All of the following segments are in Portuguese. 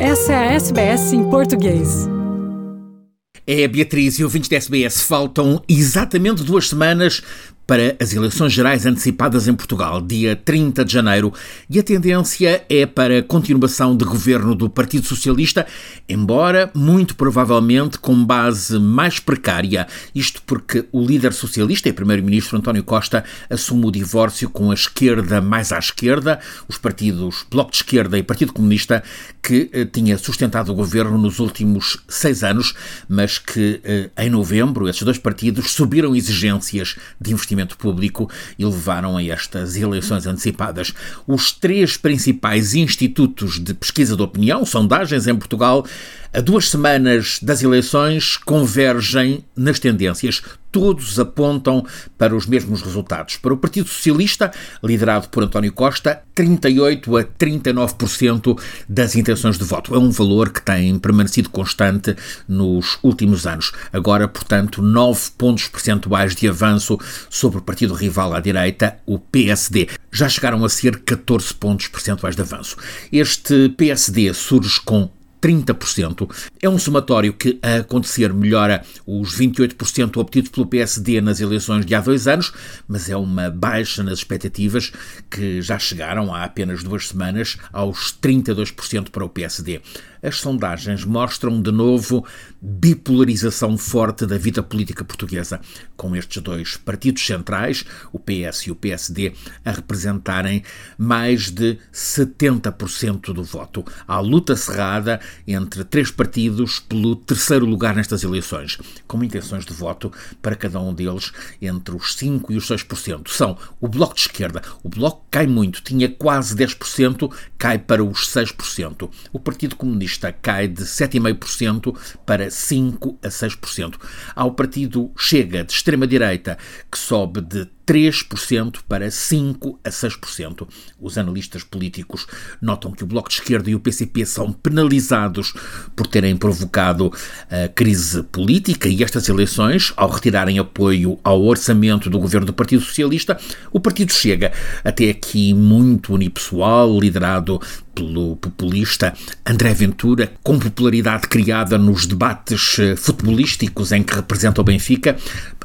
Essa é a SBS em português. É Beatriz e ouvintes da SBS. Faltam exatamente duas semanas para as eleições gerais antecipadas em Portugal, dia 30 de janeiro, e a tendência é para continuação de governo do Partido Socialista, embora muito provavelmente com base mais precária. Isto porque o líder socialista e primeiro-ministro António Costa assume o divórcio com a esquerda mais à esquerda, os partidos Bloco de Esquerda e Partido Comunista, que eh, tinha sustentado o governo nos últimos seis anos, mas que eh, em novembro esses dois partidos subiram exigências de investimento público e levaram a estas eleições antecipadas. Os três principais institutos de pesquisa de opinião, sondagens em Portugal, a duas semanas das eleições convergem nas tendências. Todos apontam para os mesmos resultados. Para o Partido Socialista, liderado por António Costa, 38 a 39% das intenções de voto. É um valor que tem permanecido constante nos últimos anos. Agora, portanto, 9 pontos percentuais de avanço sobre o partido rival à direita, o PSD. Já chegaram a ser 14 pontos percentuais de avanço. Este PSD surge com 30%. É um somatório que, a acontecer, melhora os 28% obtidos pelo PSD nas eleições de há dois anos, mas é uma baixa nas expectativas que já chegaram há apenas duas semanas aos 32% para o PSD as sondagens mostram de novo bipolarização forte da vida política portuguesa, com estes dois partidos centrais, o PS e o PSD, a representarem mais de 70% do voto. Há luta cerrada entre três partidos pelo terceiro lugar nestas eleições, com intenções de voto para cada um deles entre os 5% e os 6%. São o Bloco de Esquerda. O Bloco cai muito, tinha quase 10%, cai para os 6%. O Partido Comunista Socialista cai de 7,5% para 5 a 6%. Há o partido Chega, de extrema-direita, que sobe de 3% para 5% a 6%. Os analistas políticos notam que o Bloco de Esquerda e o PCP são penalizados por terem provocado a crise política e estas eleições, ao retirarem apoio ao orçamento do governo do Partido Socialista, o partido chega até aqui muito unipessoal, liderado pelo populista André Ventura, com popularidade criada nos debates eh, futebolísticos em que representa o Benfica,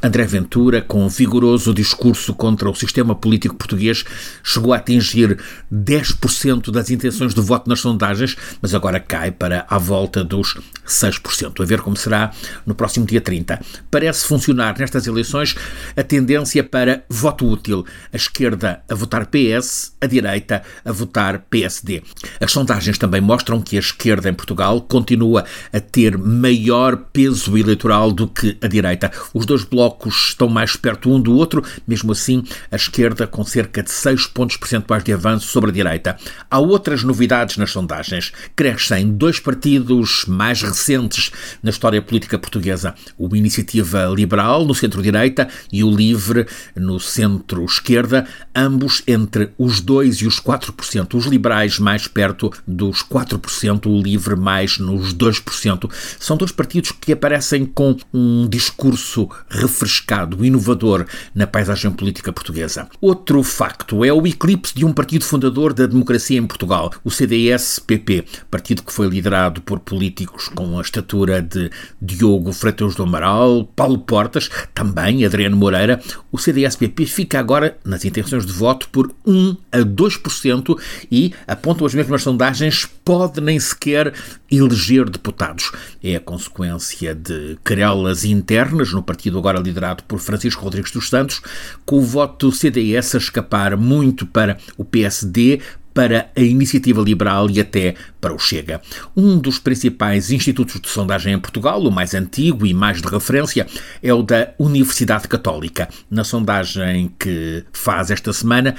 André Ventura, com um vigoroso discurso contra o sistema político português, chegou a atingir 10% das intenções de voto nas sondagens, mas agora cai para à volta dos 6%. A ver como será no próximo dia 30. Parece funcionar nestas eleições a tendência para voto útil. A esquerda a votar PS, a direita a votar PSD. As sondagens também mostram que a esquerda em Portugal continua a ter maior peso eleitoral do que a direita. Os dois blocos estão mais perto um do outro, mesmo assim, a esquerda com cerca de 6 pontos percentuais de avanço sobre a direita. Há outras novidades nas sondagens. Crescem dois partidos mais recentes na história política portuguesa: o Iniciativa Liberal, no centro-direita, e o Livre, no centro-esquerda, ambos entre os 2 e os 4%. Os liberais mais perto dos 4%, o Livre mais nos 2%. São dois partidos que aparecem com um discurso refrescado, inovador na paisagem política portuguesa. Outro facto é o eclipse de um partido fundador da democracia em Portugal, o CDS-PP, partido que foi liderado por políticos com a estatura de Diogo Freitas do Amaral, Paulo Portas, também Adriano Moreira. O CDS-PP fica agora nas intenções de voto por 1 a 2% e, apontam as mesmas sondagens, pode nem sequer eleger deputados. É a consequência de querelas internas no partido agora liderado por Francisco Rodrigues dos Santos, com o voto do CDS a escapar muito para o PSD, para a Iniciativa Liberal e até para o Chega. Um dos principais institutos de sondagem em Portugal, o mais antigo e mais de referência, é o da Universidade Católica. Na sondagem que faz esta semana,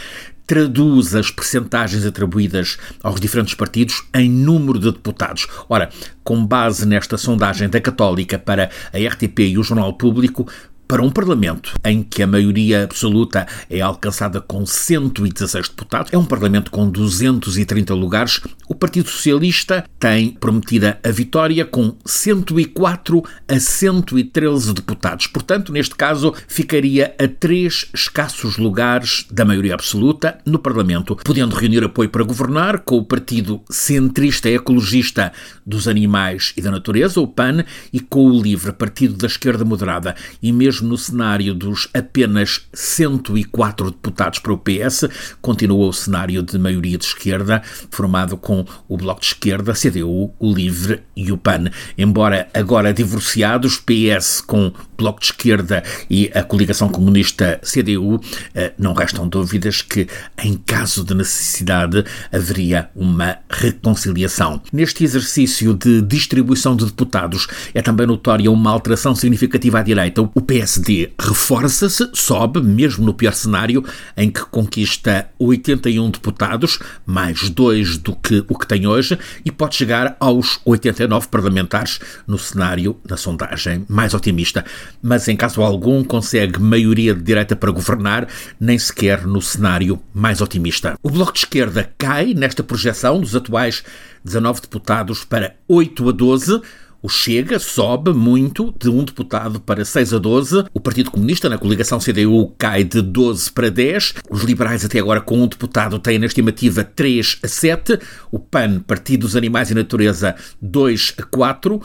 traduz as percentagens atribuídas aos diferentes partidos em número de deputados. Ora, com base nesta sondagem da Católica para a RTP e o Jornal Público, Para um Parlamento em que a maioria absoluta é alcançada com 116 deputados, é um Parlamento com 230 lugares, o Partido Socialista tem prometida a vitória com 104 a 113 deputados. Portanto, neste caso, ficaria a três escassos lugares da maioria absoluta no Parlamento, podendo reunir apoio para governar com o Partido Centrista e Ecologista dos Animais e da Natureza, o PAN, e com o Livre, Partido da Esquerda Moderada, e mesmo mesmo no cenário dos apenas 104 deputados para o PS, continua o cenário de maioria de esquerda, formado com o Bloco de Esquerda, CDU, o Livre e o PAN. Embora agora divorciados, PS com Bloco de Esquerda e a coligação comunista CDU, eh, não restam dúvidas que, em caso de necessidade, haveria uma reconciliação. Neste exercício de distribuição de deputados, é também notória uma alteração significativa à direita. O PS PSD reforça-se, sobe, mesmo no pior cenário, em que conquista 81 deputados, mais dois do que o que tem hoje, e pode chegar aos 89 parlamentares no cenário da sondagem mais otimista. Mas em caso algum consegue maioria de direita para governar, nem sequer no cenário mais otimista. O Bloco de Esquerda cai nesta projeção dos atuais 19 deputados para 8 a 12 o Chega sobe muito, de um deputado para 6 a 12. O Partido Comunista, na coligação CDU, cai de 12 para 10. Os liberais, até agora, com um deputado, têm na estimativa 3 a 7. O PAN, Partido dos Animais e Natureza, 2 a 4 o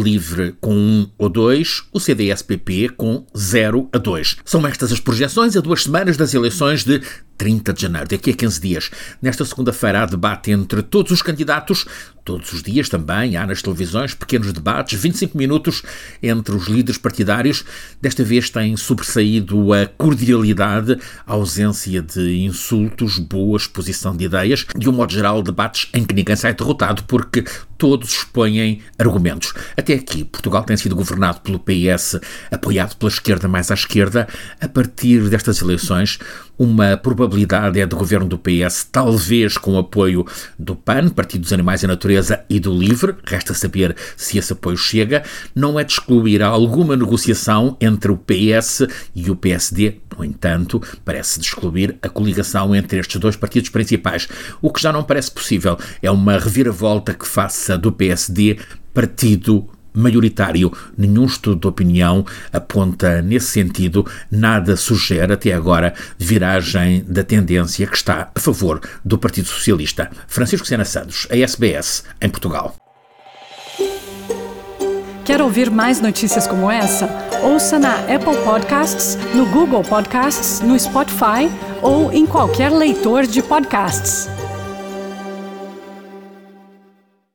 LIVRE com 1 ou 2, o CDS-PP com 0 a 2. São estas as projeções a duas semanas das eleições de 30 de janeiro, daqui a 15 dias. Nesta segunda-feira há debate entre todos os candidatos, todos os dias também há nas televisões pequenos debates, 25 minutos entre os líderes partidários. Desta vez tem sobressaído a cordialidade, a ausência de insultos, boa exposição de ideias, de um modo geral, debates em que ninguém sai derrotado porque todos expõem argumentos. Até aqui, Portugal tem sido governado pelo PS, apoiado pela esquerda mais à esquerda. A partir destas eleições, uma probabilidade é de governo do PS, talvez com apoio do PAN, Partido dos Animais e Natureza, e do LIVRE. Resta saber se esse apoio chega. Não é de excluir alguma negociação entre o PS e o PSD. No entanto, parece de excluir a coligação entre estes dois partidos principais. O que já não parece possível é uma reviravolta que faça do PSD partido maioritário. Nenhum estudo de opinião aponta nesse sentido, nada sugere até agora viragem da tendência que está a favor do Partido Socialista. Francisco Sena Santos, a SBS, em Portugal. Quer ouvir mais notícias como essa? Ouça na Apple Podcasts, no Google Podcasts, no Spotify ou em qualquer leitor de podcasts.